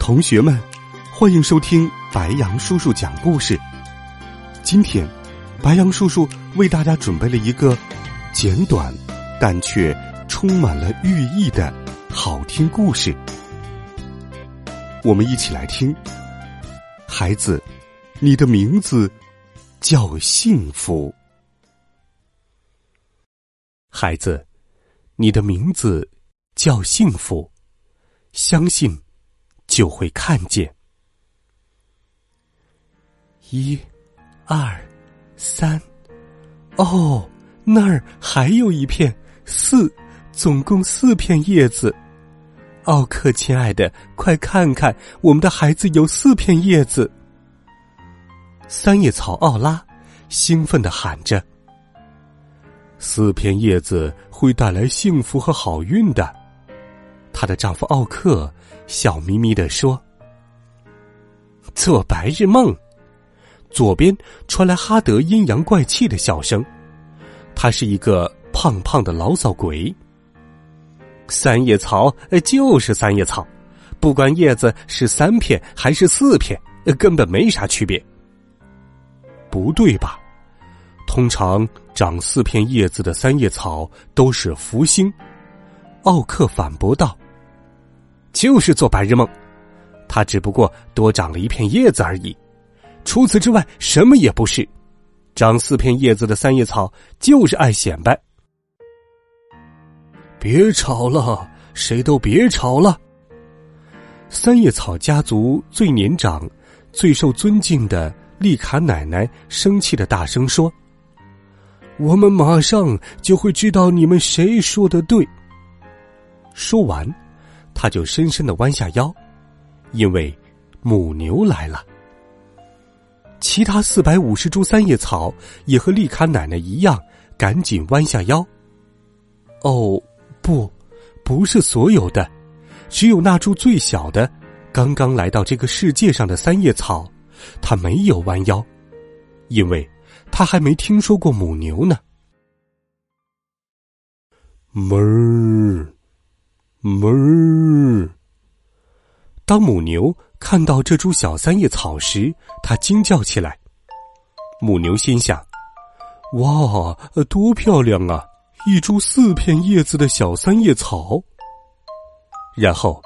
同学们，欢迎收听白羊叔叔讲故事。今天，白羊叔叔为大家准备了一个简短但却充满了寓意的好听故事。我们一起来听。孩子，你的名字叫幸福。孩子，你的名字叫幸福。相信。就会看见，一、二、三，哦，那儿还有一片，四，总共四片叶子。奥克，亲爱的，快看看，我们的孩子有四片叶子。三叶草奥拉兴奋的喊着：“四片叶子会带来幸福和好运的。”她的丈夫奥克。笑眯眯的说：“做白日梦。”左边传来哈德阴阳怪气的笑声，他是一个胖胖的牢骚鬼。三叶草就是三叶草，不管叶子是三片还是四片，根本没啥区别。不对吧？通常长四片叶子的三叶草都是福星。奥克反驳道。就是做白日梦，它只不过多长了一片叶子而已，除此之外什么也不是。长四片叶子的三叶草就是爱显摆。别吵了，谁都别吵了。三叶草家族最年长、最受尊敬的丽卡奶奶生气的大声说：“我们马上就会知道你们谁说的对。”说完。他就深深的弯下腰，因为母牛来了。其他四百五十株三叶草也和丽卡奶奶一样，赶紧弯下腰。哦，不，不是所有的，只有那株最小的，刚刚来到这个世界上的三叶草，它没有弯腰，因为它还没听说过母牛呢。哞儿。哞！当母牛看到这株小三叶草时，它惊叫起来。母牛心想：“哇，多漂亮啊！一株四片叶子的小三叶草。”然后，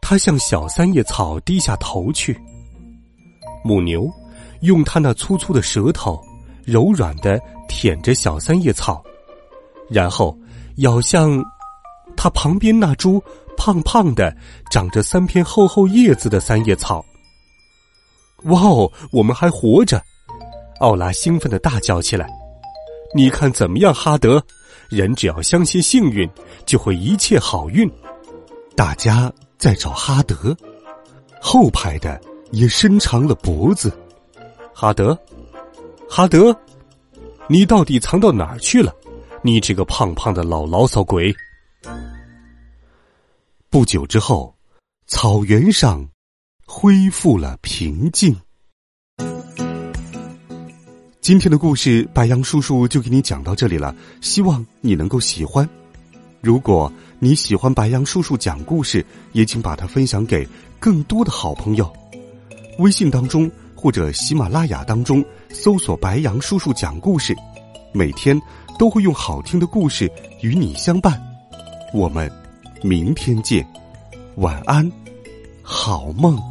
它向小三叶草低下头去。母牛用它那粗粗的舌头，柔软的舔着小三叶草，然后咬向。它旁边那株胖胖的、长着三片厚厚叶子的三叶草。哇哦，我们还活着！奥拉兴奋的大叫起来：“你看怎么样，哈德？人只要相信幸运，就会一切好运。”大家在找哈德，后排的也伸长了脖子。哈德，哈德，你到底藏到哪儿去了？你这个胖胖的老牢骚鬼！不久之后，草原上恢复了平静。今天的故事，白杨叔叔就给你讲到这里了。希望你能够喜欢。如果你喜欢白杨叔叔讲故事，也请把它分享给更多的好朋友。微信当中或者喜马拉雅当中搜索“白杨叔叔讲故事”，每天都会用好听的故事与你相伴。我们。明天见，晚安，好梦。